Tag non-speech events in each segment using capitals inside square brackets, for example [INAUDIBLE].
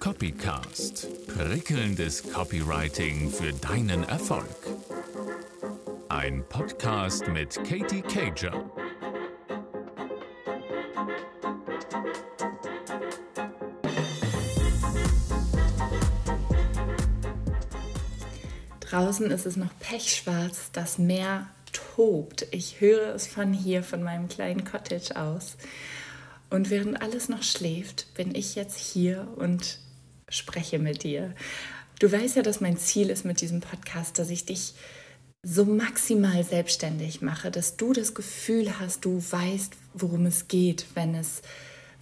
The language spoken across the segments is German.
Copycast. Prickelndes Copywriting für deinen Erfolg. Ein Podcast mit Katie Cager. Draußen ist es noch pechschwarz, das Meer tobt. Ich höre es von hier, von meinem kleinen Cottage aus. Und während alles noch schläft, bin ich jetzt hier und spreche mit dir. Du weißt ja, dass mein Ziel ist mit diesem Podcast, dass ich dich so maximal selbstständig mache, dass du das Gefühl hast, du weißt, worum es geht, wenn es,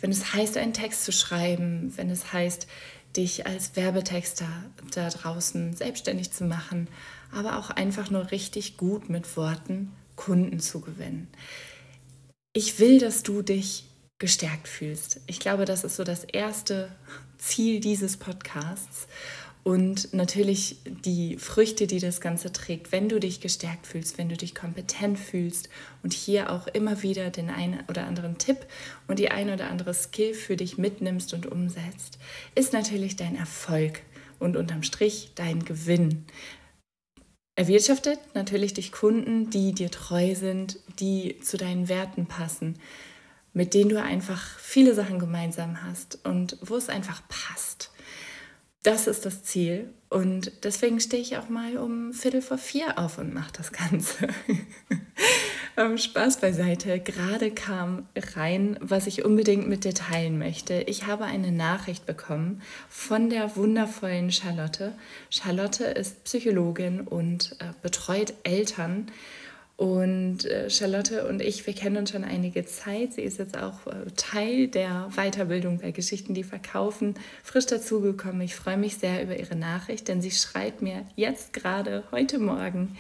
wenn es heißt, einen Text zu schreiben, wenn es heißt, dich als Werbetexter da draußen selbstständig zu machen, aber auch einfach nur richtig gut mit Worten Kunden zu gewinnen. Ich will, dass du dich gestärkt fühlst. Ich glaube, das ist so das erste Ziel dieses Podcasts und natürlich die Früchte, die das Ganze trägt, wenn du dich gestärkt fühlst, wenn du dich kompetent fühlst und hier auch immer wieder den einen oder anderen Tipp und die ein oder andere Skill für dich mitnimmst und umsetzt, ist natürlich dein Erfolg und unterm Strich dein Gewinn. Erwirtschaftet natürlich dich Kunden, die dir treu sind, die zu deinen Werten passen, mit denen du einfach viele Sachen gemeinsam hast und wo es einfach passt. Das ist das Ziel. Und deswegen stehe ich auch mal um Viertel vor vier auf und mache das Ganze. [LAUGHS] ähm, Spaß beiseite. Gerade kam rein, was ich unbedingt mit dir teilen möchte. Ich habe eine Nachricht bekommen von der wundervollen Charlotte. Charlotte ist Psychologin und äh, betreut Eltern und äh, Charlotte und ich, wir kennen uns schon einige Zeit. Sie ist jetzt auch äh, Teil der Weiterbildung bei Geschichten, die verkaufen, frisch dazugekommen. Ich freue mich sehr über ihre Nachricht, denn sie schreibt mir jetzt gerade heute Morgen,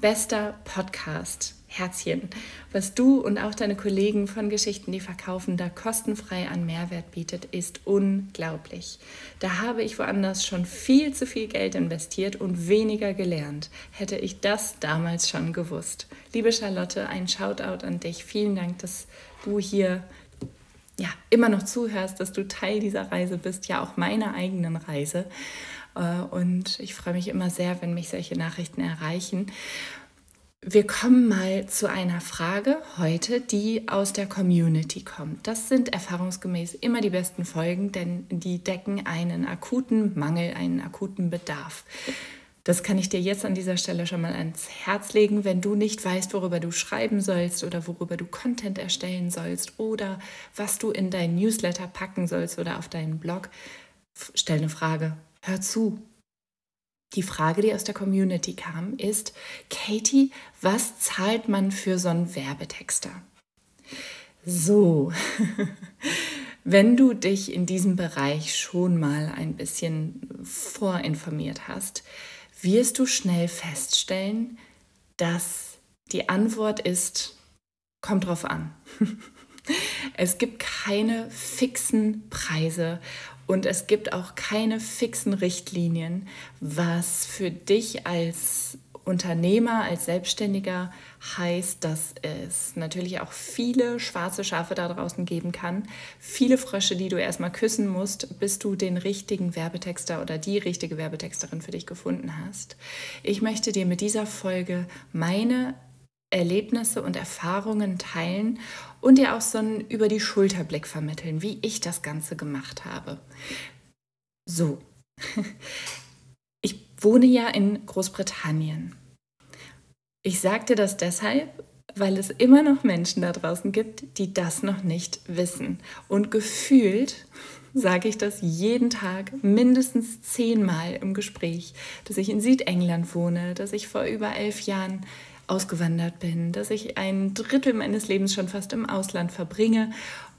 bester Podcast. Herzchen, was du und auch deine Kollegen von Geschichten, die verkaufen, da kostenfrei an Mehrwert bietet, ist unglaublich. Da habe ich woanders schon viel zu viel Geld investiert und weniger gelernt. Hätte ich das damals schon gewusst. Liebe Charlotte, ein Shoutout an dich. Vielen Dank, dass du hier ja, immer noch zuhörst, dass du Teil dieser Reise bist, ja auch meiner eigenen Reise. Äh, und ich freue mich immer sehr, wenn mich solche Nachrichten erreichen. Wir kommen mal zu einer Frage heute, die aus der Community kommt. Das sind erfahrungsgemäß immer die besten Folgen, denn die decken einen akuten Mangel, einen akuten Bedarf. Das kann ich dir jetzt an dieser Stelle schon mal ans Herz legen, wenn du nicht weißt, worüber du schreiben sollst oder worüber du Content erstellen sollst oder was du in dein Newsletter packen sollst oder auf deinen Blog. Stell eine Frage. Hör zu, die Frage, die aus der Community kam, ist, Katie, was zahlt man für so einen Werbetexter? So, [LAUGHS] wenn du dich in diesem Bereich schon mal ein bisschen vorinformiert hast, wirst du schnell feststellen, dass die Antwort ist, kommt drauf an. [LAUGHS] Es gibt keine fixen Preise und es gibt auch keine fixen Richtlinien, was für dich als Unternehmer, als Selbstständiger heißt, dass es natürlich auch viele schwarze Schafe da draußen geben kann. Viele Frösche, die du erstmal küssen musst, bis du den richtigen Werbetexter oder die richtige Werbetexterin für dich gefunden hast. Ich möchte dir mit dieser Folge meine Erlebnisse und Erfahrungen teilen und dir auch so einen über die Schulterblick vermitteln, wie ich das Ganze gemacht habe. So, [LAUGHS] ich wohne ja in Großbritannien. Ich sagte das deshalb, weil es immer noch Menschen da draußen gibt, die das noch nicht wissen. Und gefühlt sage ich das jeden Tag mindestens zehnmal im Gespräch, dass ich in Südengland wohne, dass ich vor über elf Jahren ausgewandert bin, dass ich ein Drittel meines Lebens schon fast im Ausland verbringe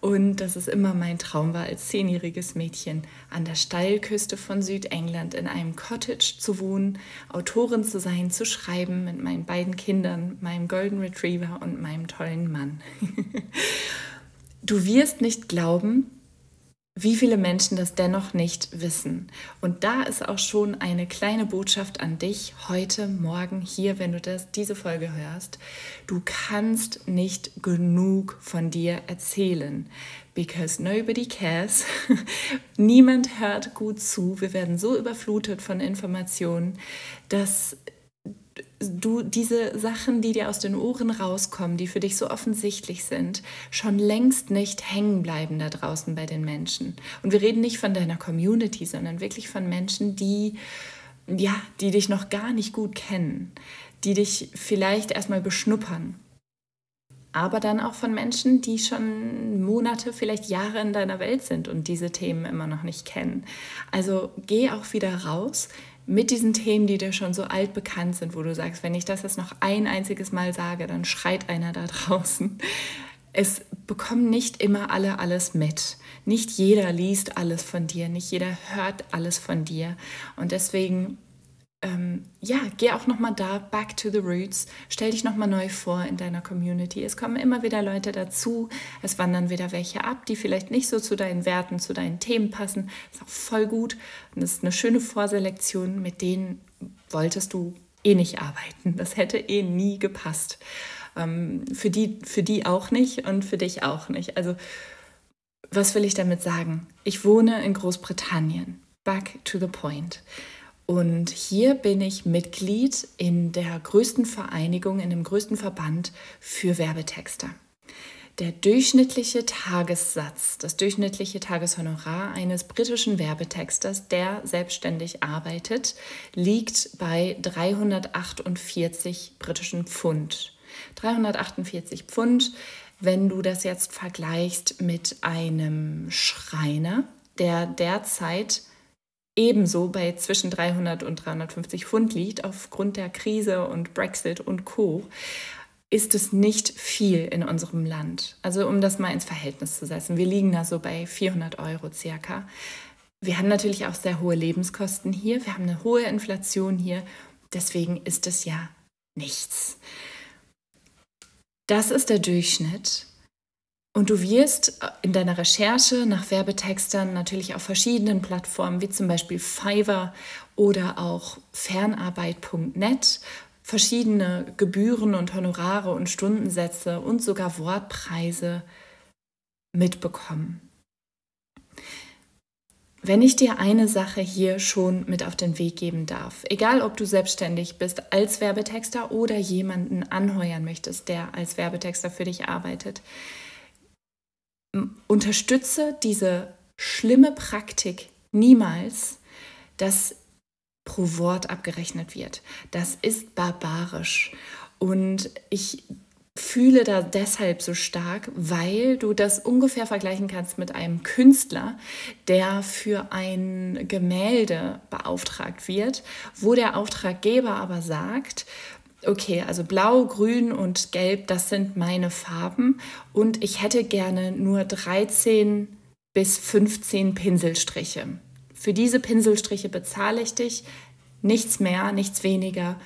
und dass es immer mein Traum war, als zehnjähriges Mädchen an der Steilküste von Südengland in einem Cottage zu wohnen, Autorin zu sein, zu schreiben mit meinen beiden Kindern, meinem Golden Retriever und meinem tollen Mann. [LAUGHS] du wirst nicht glauben, wie viele Menschen das dennoch nicht wissen. Und da ist auch schon eine kleine Botschaft an dich heute, morgen, hier, wenn du das, diese Folge hörst. Du kannst nicht genug von dir erzählen, because nobody cares. [LAUGHS] Niemand hört gut zu. Wir werden so überflutet von Informationen, dass du diese Sachen, die dir aus den Ohren rauskommen, die für dich so offensichtlich sind, schon längst nicht hängen bleiben da draußen bei den Menschen. Und wir reden nicht von deiner Community, sondern wirklich von Menschen, die ja, die dich noch gar nicht gut kennen, die dich vielleicht erstmal beschnuppern. Aber dann auch von Menschen, die schon Monate, vielleicht Jahre in deiner Welt sind und diese Themen immer noch nicht kennen. Also geh auch wieder raus, mit diesen Themen, die dir schon so alt bekannt sind, wo du sagst, wenn ich das jetzt noch ein einziges Mal sage, dann schreit einer da [LAUGHS] draußen. Es bekommen nicht immer alle alles mit. Nicht jeder liest alles von dir, nicht jeder hört alles von dir. Und deswegen ähm, ja, geh auch nochmal da, back to the roots, stell dich nochmal neu vor in deiner Community. Es kommen immer wieder Leute dazu, es wandern wieder welche ab, die vielleicht nicht so zu deinen Werten, zu deinen Themen passen. Ist auch voll gut und ist eine schöne Vorselektion, mit denen wolltest du eh nicht arbeiten. Das hätte eh nie gepasst. Ähm, für, die, für die auch nicht und für dich auch nicht. Also, was will ich damit sagen? Ich wohne in Großbritannien. Back to the point. Und hier bin ich Mitglied in der größten Vereinigung, in dem größten Verband für Werbetexter. Der durchschnittliche Tagessatz, das durchschnittliche Tageshonorar eines britischen Werbetexters, der selbstständig arbeitet, liegt bei 348 britischen Pfund. 348 Pfund, wenn du das jetzt vergleichst mit einem Schreiner, der derzeit ebenso bei zwischen 300 und 350 Pfund liegt, aufgrund der Krise und Brexit und Co., ist es nicht viel in unserem Land. Also um das mal ins Verhältnis zu setzen. Wir liegen da so bei 400 Euro circa. Wir haben natürlich auch sehr hohe Lebenskosten hier. Wir haben eine hohe Inflation hier. Deswegen ist es ja nichts. Das ist der Durchschnitt. Und du wirst in deiner Recherche nach Werbetextern natürlich auf verschiedenen Plattformen wie zum Beispiel Fiverr oder auch fernarbeit.net verschiedene Gebühren und Honorare und Stundensätze und sogar Wortpreise mitbekommen. Wenn ich dir eine Sache hier schon mit auf den Weg geben darf, egal ob du selbstständig bist als Werbetexter oder jemanden anheuern möchtest, der als Werbetexter für dich arbeitet, unterstütze diese schlimme Praktik niemals, dass pro Wort abgerechnet wird. Das ist barbarisch. Und ich fühle da deshalb so stark, weil du das ungefähr vergleichen kannst mit einem Künstler, der für ein Gemälde beauftragt wird, wo der Auftraggeber aber sagt, okay, also blau, grün und gelb, das sind meine Farben und ich hätte gerne nur 13 bis 15 Pinselstriche. Für diese Pinselstriche bezahle ich dich, nichts mehr, nichts weniger.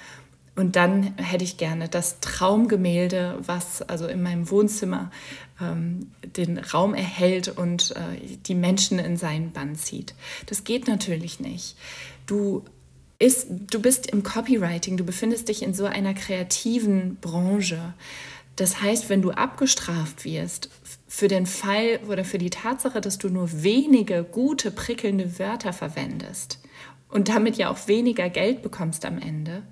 Und dann hätte ich gerne das Traumgemälde, was also in meinem Wohnzimmer ähm, den Raum erhält und äh, die Menschen in seinen Bann zieht. Das geht natürlich nicht. Du ist, du bist im Copywriting, du befindest dich in so einer kreativen Branche. Das heißt, wenn du abgestraft wirst für den Fall oder für die Tatsache, dass du nur wenige gute, prickelnde Wörter verwendest und damit ja auch weniger Geld bekommst am Ende,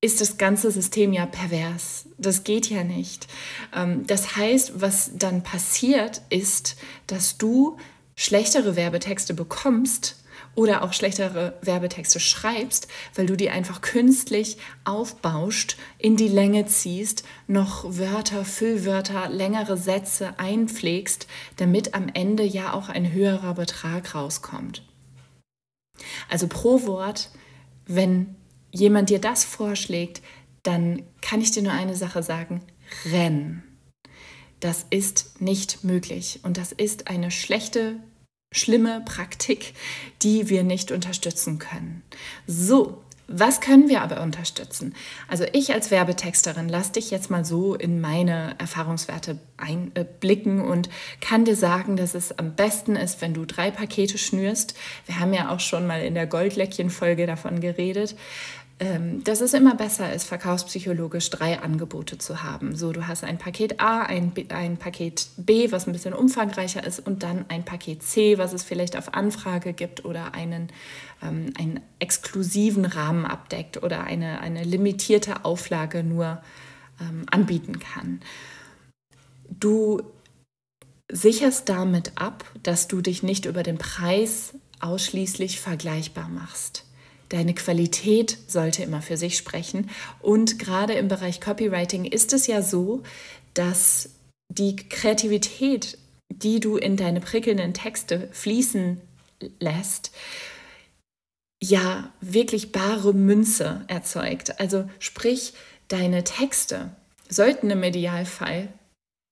ist das ganze System ja pervers. Das geht ja nicht. Ähm, das heißt, was dann passiert, ist, dass du schlechtere Werbetexte bekommst, oder auch schlechtere Werbetexte schreibst, weil du die einfach künstlich aufbauscht, in die Länge ziehst, noch Wörter, Füllwörter, längere Sätze einpflegst, damit am Ende ja auch ein höherer Betrag rauskommt. Also pro Wort, wenn jemand dir das vorschlägt, dann kann ich dir nur eine Sache sagen, renn. Das ist nicht möglich und das ist eine schlechte schlimme Praktik, die wir nicht unterstützen können. So, Was können wir aber unterstützen? Also ich als Werbetexterin lass dich jetzt mal so in meine Erfahrungswerte einblicken und kann dir sagen, dass es am besten ist, wenn du drei Pakete schnürst. Wir haben ja auch schon mal in der Goldläckchen-Folge davon geredet. Ähm, dass es immer besser ist, verkaufspsychologisch drei Angebote zu haben. So, du hast ein Paket A, ein, B, ein Paket B, was ein bisschen umfangreicher ist, und dann ein Paket C, was es vielleicht auf Anfrage gibt oder einen, ähm, einen exklusiven Rahmen abdeckt oder eine, eine limitierte Auflage nur ähm, anbieten kann. Du sicherst damit ab, dass du dich nicht über den Preis ausschließlich vergleichbar machst. Deine Qualität sollte immer für sich sprechen. Und gerade im Bereich Copywriting ist es ja so, dass die Kreativität, die du in deine prickelnden Texte fließen lässt, ja wirklich bare Münze erzeugt. Also sprich, deine Texte sollten im Idealfall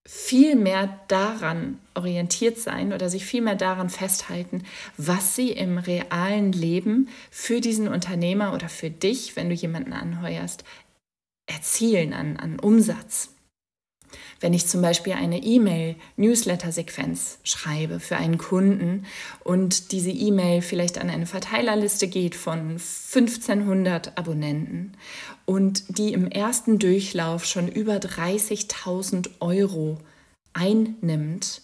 viel mehr daran orientiert sein oder sich viel mehr daran festhalten, was sie im realen Leben für diesen Unternehmer oder für dich, wenn du jemanden anheuerst, erzielen an, an Umsatz. Wenn ich zum Beispiel eine E-Mail-Newsletter-Sequenz schreibe für einen Kunden und diese E-Mail vielleicht an eine Verteilerliste geht von 1500 Abonnenten und die im ersten Durchlauf schon über 30.000 Euro einnimmt,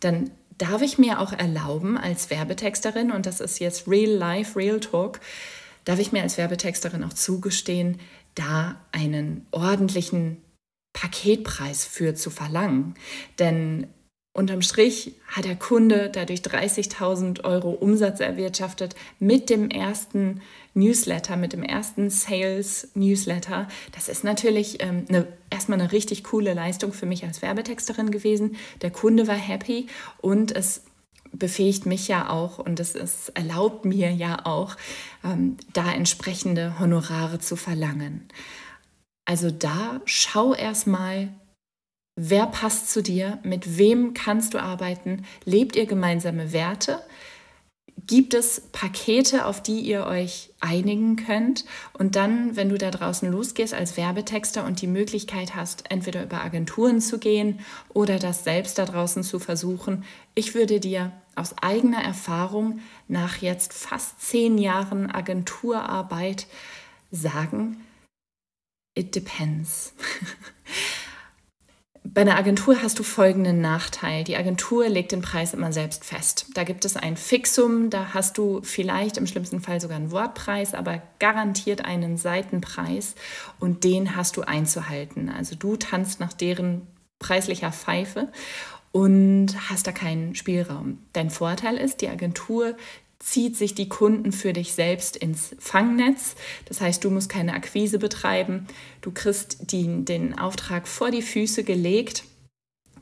dann darf ich mir auch erlauben als Werbetexterin, und das ist jetzt Real Life, Real Talk, darf ich mir als Werbetexterin auch zugestehen, da einen ordentlichen Paketpreis für zu verlangen. Denn unterm Strich hat der Kunde dadurch 30.000 Euro Umsatz erwirtschaftet mit dem ersten Newsletter, mit dem ersten Sales-Newsletter. Das ist natürlich ähm, eine, erstmal eine richtig coole Leistung für mich als Werbetexterin gewesen. Der Kunde war happy und es befähigt mich ja auch und es ist, erlaubt mir ja auch, ähm, da entsprechende Honorare zu verlangen. Also da schau erstmal, wer passt zu dir, mit wem kannst du arbeiten, lebt ihr gemeinsame Werte, gibt es Pakete, auf die ihr euch einigen könnt und dann, wenn du da draußen losgehst als Werbetexter und die Möglichkeit hast, entweder über Agenturen zu gehen oder das selbst da draußen zu versuchen, ich würde dir aus eigener Erfahrung nach jetzt fast zehn Jahren Agenturarbeit sagen, it depends. [LAUGHS] Bei einer Agentur hast du folgenden Nachteil. Die Agentur legt den Preis immer selbst fest. Da gibt es ein Fixum, da hast du vielleicht im schlimmsten Fall sogar einen Wortpreis, aber garantiert einen Seitenpreis und den hast du einzuhalten. Also du tanzt nach deren preislicher Pfeife und hast da keinen Spielraum. Dein Vorteil ist, die Agentur zieht sich die Kunden für dich selbst ins Fangnetz. Das heißt, du musst keine Akquise betreiben. Du kriegst die, den Auftrag vor die Füße gelegt.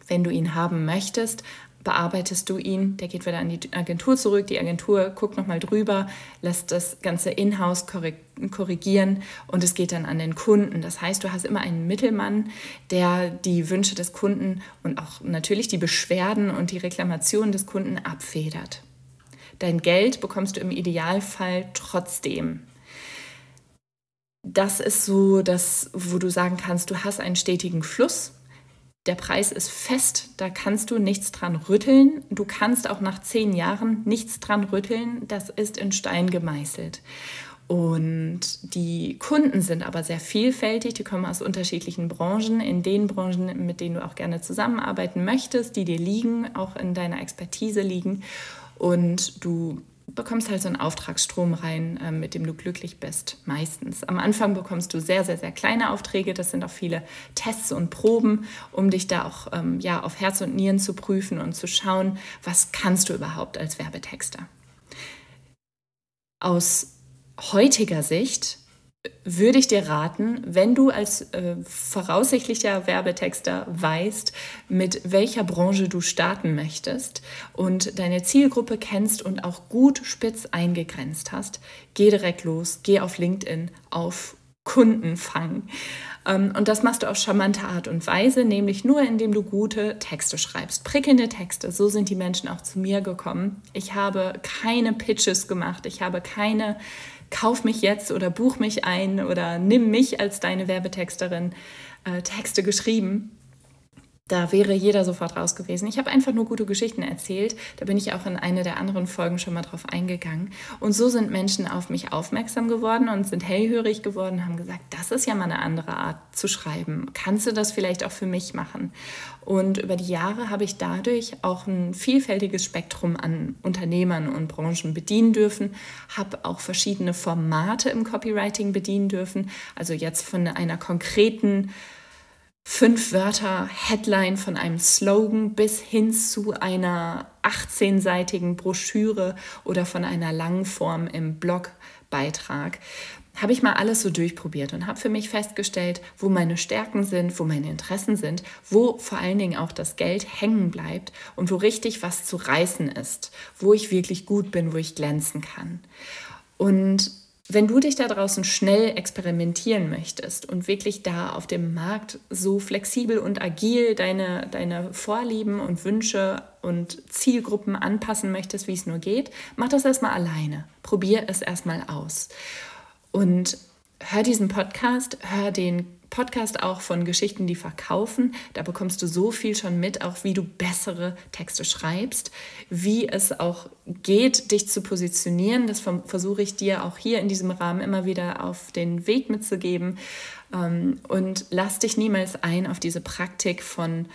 Wenn du ihn haben möchtest, bearbeitest du ihn, der geht wieder an die Agentur zurück, die Agentur guckt nochmal drüber, lässt das Ganze in-house korrigieren und es geht dann an den Kunden. Das heißt, du hast immer einen Mittelmann, der die Wünsche des Kunden und auch natürlich die Beschwerden und die Reklamationen des Kunden abfedert. Dein Geld bekommst du im Idealfall trotzdem. Das ist so das, wo du sagen kannst, du hast einen stetigen Fluss. Der Preis ist fest, da kannst du nichts dran rütteln. Du kannst auch nach zehn Jahren nichts dran rütteln. Das ist in Stein gemeißelt. Und die Kunden sind aber sehr vielfältig, die kommen aus unterschiedlichen Branchen, in den Branchen, mit denen du auch gerne zusammenarbeiten möchtest, die dir liegen, auch in deiner Expertise liegen und du bekommst halt so einen Auftragsstrom rein, äh, mit dem du glücklich bist, meistens. Am Anfang bekommst du sehr, sehr, sehr kleine Aufträge. Das sind auch viele Tests und Proben, um dich da auch ähm, ja, auf Herz und Nieren zu prüfen und zu schauen, was kannst du überhaupt als Werbetexter. Aus heutiger Sicht würde ich dir raten, wenn du als äh, voraussichtlicher Werbetexter weißt, mit welcher Branche du starten möchtest und deine Zielgruppe kennst und auch gut spitz eingegrenzt hast, geh direkt los, geh auf LinkedIn auf Kundenfang. Ähm, und das machst du auf charmante Art und Weise, nämlich nur indem du gute Texte schreibst, prickelnde Texte. So sind die Menschen auch zu mir gekommen. Ich habe keine Pitches gemacht, ich habe keine kauf mich jetzt oder buch mich ein oder nimm mich als deine Werbetexterin äh, Texte geschrieben da wäre jeder sofort raus gewesen. Ich habe einfach nur gute Geschichten erzählt. Da bin ich auch in einer der anderen Folgen schon mal drauf eingegangen. Und so sind Menschen auf mich aufmerksam geworden und sind hellhörig geworden, haben gesagt, das ist ja mal eine andere Art zu schreiben. Kannst du das vielleicht auch für mich machen? Und über die Jahre habe ich dadurch auch ein vielfältiges Spektrum an Unternehmern und Branchen bedienen dürfen, habe auch verschiedene Formate im Copywriting bedienen dürfen. Also jetzt von einer konkreten fünf Wörter Headline von einem Slogan bis hin zu einer 18-seitigen Broschüre oder von einer Langform im Blogbeitrag. Habe ich mal alles so durchprobiert und habe für mich festgestellt, wo meine Stärken sind, wo meine Interessen sind, wo vor allen Dingen auch das Geld hängen bleibt und wo richtig was zu reißen ist, wo ich wirklich gut bin, wo ich glänzen kann. Und wenn du dich da draußen schnell experimentieren möchtest und wirklich da auf dem Markt so flexibel und agil deine, deine Vorlieben und Wünsche und Zielgruppen anpassen möchtest, wie es nur geht, mach das erstmal alleine. Probier es erstmal aus. Und hör diesen Podcast, hör den Podcast auch von Geschichten, die verkaufen. Da bekommst du so viel schon mit, auch wie du bessere Texte schreibst, wie es auch geht, dich zu positionieren. Das versuche ich dir auch hier in diesem Rahmen immer wieder auf den Weg mitzugeben. Ähm, und lass dich niemals ein auf diese Praktik von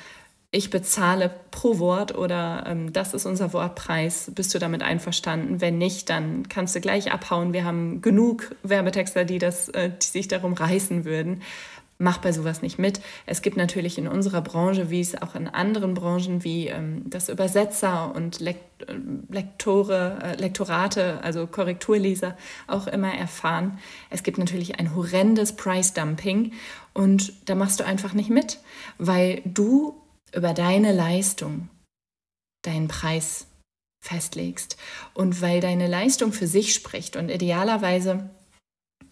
ich bezahle pro Wort oder ähm, das ist unser Wortpreis. Bist du damit einverstanden? Wenn nicht, dann kannst du gleich abhauen. Wir haben genug Werbetexter, die, das, äh, die sich darum reißen würden mach bei sowas nicht mit. Es gibt natürlich in unserer Branche, wie es auch in anderen Branchen wie ähm, das Übersetzer und Lekt äh, Lektore, äh, Lektorate, also Korrekturleser auch immer erfahren. Es gibt natürlich ein horrendes Price Dumping und da machst du einfach nicht mit, weil du über deine Leistung deinen Preis festlegst und weil deine Leistung für sich spricht und idealerweise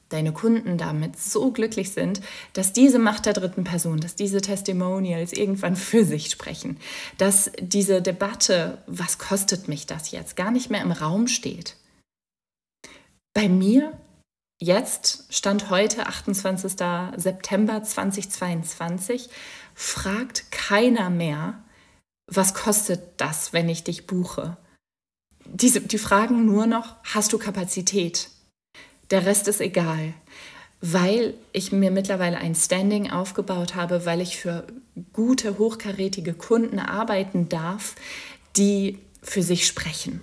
deine Kunden damit so glücklich sind, dass diese Macht der dritten Person, dass diese Testimonials irgendwann für sich sprechen, dass diese Debatte, was kostet mich das jetzt, gar nicht mehr im Raum steht. Bei mir jetzt, Stand heute, 28. September 2022, fragt keiner mehr, was kostet das, wenn ich dich buche? Diese, die fragen nur noch, hast du Kapazität? Der Rest ist egal, weil ich mir mittlerweile ein Standing aufgebaut habe, weil ich für gute, hochkarätige Kunden arbeiten darf, die für sich sprechen.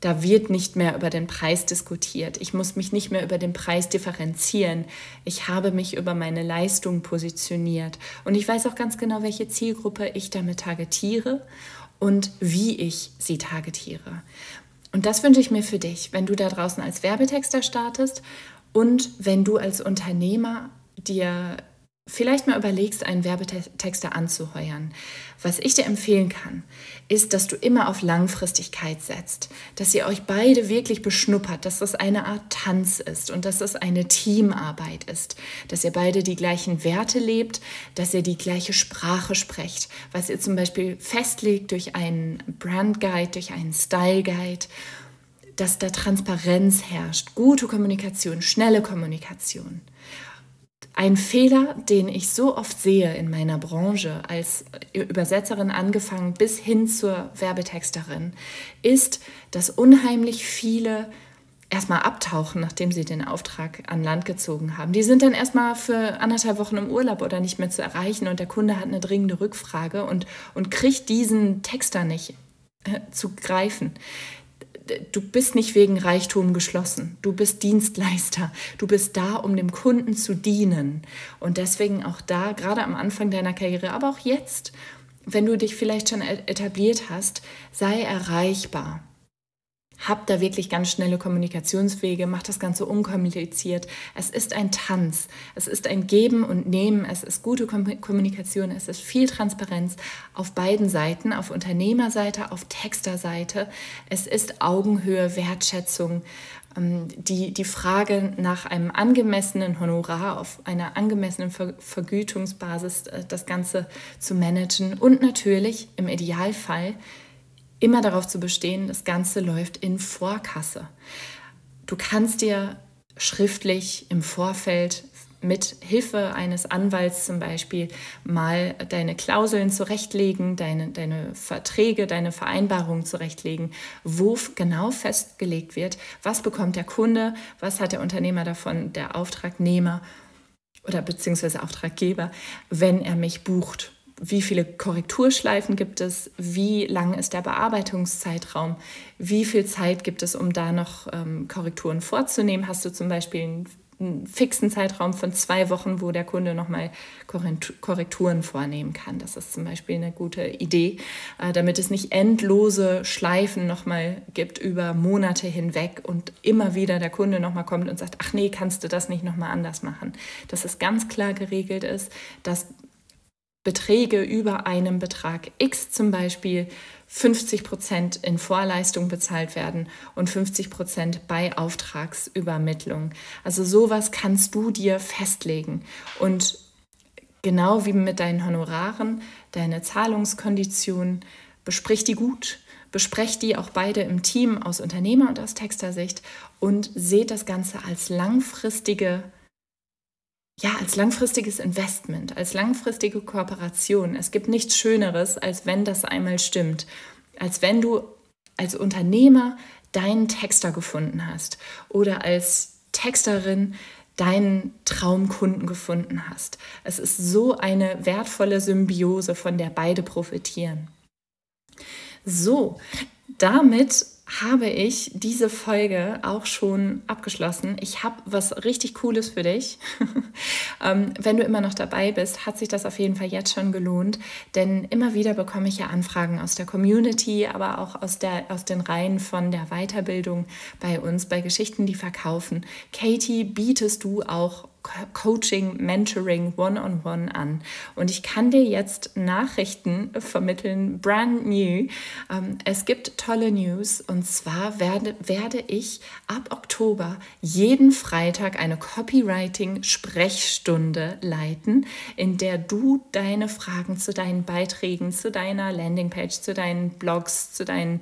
Da wird nicht mehr über den Preis diskutiert. Ich muss mich nicht mehr über den Preis differenzieren. Ich habe mich über meine Leistung positioniert. Und ich weiß auch ganz genau, welche Zielgruppe ich damit targetiere und wie ich sie targetiere. Und das wünsche ich mir für dich, wenn du da draußen als Werbetexter startest und wenn du als Unternehmer dir vielleicht mal überlegst, einen Werbetexter anzuheuern. Was ich dir empfehlen kann, ist, dass du immer auf Langfristigkeit setzt, dass ihr euch beide wirklich beschnuppert, dass das eine Art Tanz ist und dass es eine Teamarbeit ist, dass ihr beide die gleichen Werte lebt, dass ihr die gleiche Sprache sprecht, was ihr zum Beispiel festlegt durch einen Brand Guide, durch einen Style Guide dass da Transparenz herrscht, gute Kommunikation, schnelle Kommunikation. Ein Fehler, den ich so oft sehe in meiner Branche, als Übersetzerin angefangen bis hin zur Werbetexterin, ist, dass unheimlich viele erstmal abtauchen, nachdem sie den Auftrag an Land gezogen haben. Die sind dann erstmal für anderthalb Wochen im Urlaub oder nicht mehr zu erreichen und der Kunde hat eine dringende Rückfrage und, und kriegt diesen Texter nicht äh, zu greifen du bist nicht wegen Reichtum geschlossen. Du bist Dienstleister. Du bist da, um dem Kunden zu dienen. Und deswegen auch da, gerade am Anfang deiner Karriere, aber auch jetzt, wenn du dich vielleicht schon etabliert hast, sei erreichbar. Hab da wirklich ganz schnelle Kommunikationswege, mach das Ganze unkompliziert. Es ist ein Tanz, es ist ein Geben und Nehmen, es ist gute Kommunikation, es ist viel Transparenz auf beiden Seiten, auf Unternehmerseite, auf Texterseite. Es ist Augenhöhe, Wertschätzung, ähm, die, die Frage nach einem angemessenen Honorar, auf einer angemessenen Vergütungsbasis äh, das Ganze zu managen und natürlich im Idealfall immer darauf zu bestehen, das Ganze läuft in Vorkasse. Du kannst dir schriftlich im Vorfeld mit Hilfe eines Anwalts zum Beispiel mal deine Klauseln zurechtlegen, deine, deine Verträge, deine Vereinbarungen zurechtlegen, wo genau festgelegt wird, was bekommt der Kunde, was hat der Unternehmer davon, der Auftragnehmer oder beziehungsweise Auftraggeber, wenn er mich bucht. Wie viele Korrekturschleifen gibt es? Wie lang ist der Bearbeitungszeitraum? Wie viel Zeit gibt es, um da noch ähm, Korrekturen vorzunehmen? Hast du zum Beispiel einen einen fixen Zeitraum von zwei Wochen, wo der Kunde nochmal Korrekturen vornehmen kann. Das ist zum Beispiel eine gute Idee, äh, damit es nicht endlose Schleifen nochmal gibt über Monate hinweg und immer wieder der Kunde nochmal kommt und sagt, ach nee, kannst du das nicht nochmal anders machen. Dass es ganz klar geregelt ist, dass Beträge über einem Betrag X zum Beispiel 50 Prozent in Vorleistung bezahlt werden und 50 Prozent bei Auftragsübermittlung. Also sowas kannst du dir festlegen und genau wie mit deinen Honoraren, deine Zahlungskonditionen, besprich die gut, besprecht die auch beide im Team aus Unternehmer- und aus Textersicht und seht das Ganze als langfristige ja, als langfristiges Investment, als langfristige Kooperation. Es gibt nichts Schöneres, als wenn das einmal stimmt. Als wenn du als Unternehmer deinen Texter gefunden hast oder als Texterin deinen Traumkunden gefunden hast. Es ist so eine wertvolle Symbiose, von der beide profitieren. So, damit habe ich diese Folge auch schon abgeschlossen. Ich habe was richtig Cooles für dich. [LAUGHS] ähm, wenn du immer noch dabei bist, hat sich das auf jeden Fall jetzt schon gelohnt, denn immer wieder bekomme ich ja Anfragen aus der Community, aber auch aus, der, aus den Reihen von der Weiterbildung bei uns, bei Geschichten, die verkaufen. Katie, bietest du auch Coaching, Mentoring, One-on-One -on -one an. Und ich kann dir jetzt Nachrichten vermitteln, brand new. Ähm, es gibt tolle News und zwar werde, werde ich ab Oktober jeden Freitag eine Copywriting-Sprechstunde leiten, in der du deine Fragen zu deinen Beiträgen, zu deiner Landingpage, zu deinen Blogs, zu deinen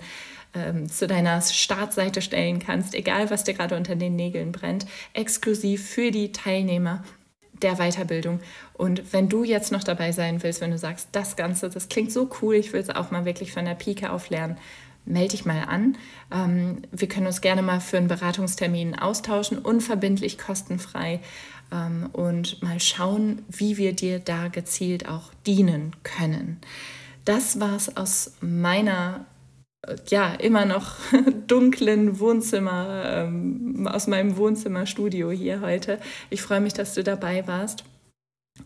ähm, zu deiner Startseite stellen kannst, egal was dir gerade unter den Nägeln brennt, exklusiv für die Teilnehmer der Weiterbildung. Und wenn du jetzt noch dabei sein willst, wenn du sagst, das Ganze, das klingt so cool, ich will es auch mal wirklich von der Pike auf lernen, melde dich mal an. Ähm, wir können uns gerne mal für einen Beratungstermin austauschen, unverbindlich, kostenfrei ähm, und mal schauen, wie wir dir da gezielt auch dienen können. Das war es aus meiner ja, immer noch [LAUGHS] dunklen Wohnzimmer, ähm, aus meinem Wohnzimmerstudio hier heute. Ich freue mich, dass du dabei warst.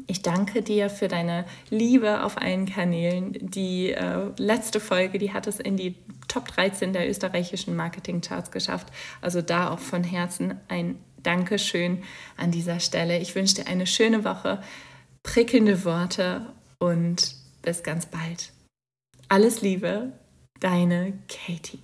Ich danke dir für deine Liebe auf allen Kanälen. Die äh, letzte Folge, die hat es in die Top 13 der österreichischen Marketingcharts geschafft. Also da auch von Herzen ein Dankeschön an dieser Stelle. Ich wünsche dir eine schöne Woche, prickelnde Worte und bis ganz bald. Alles Liebe, Deine Katie.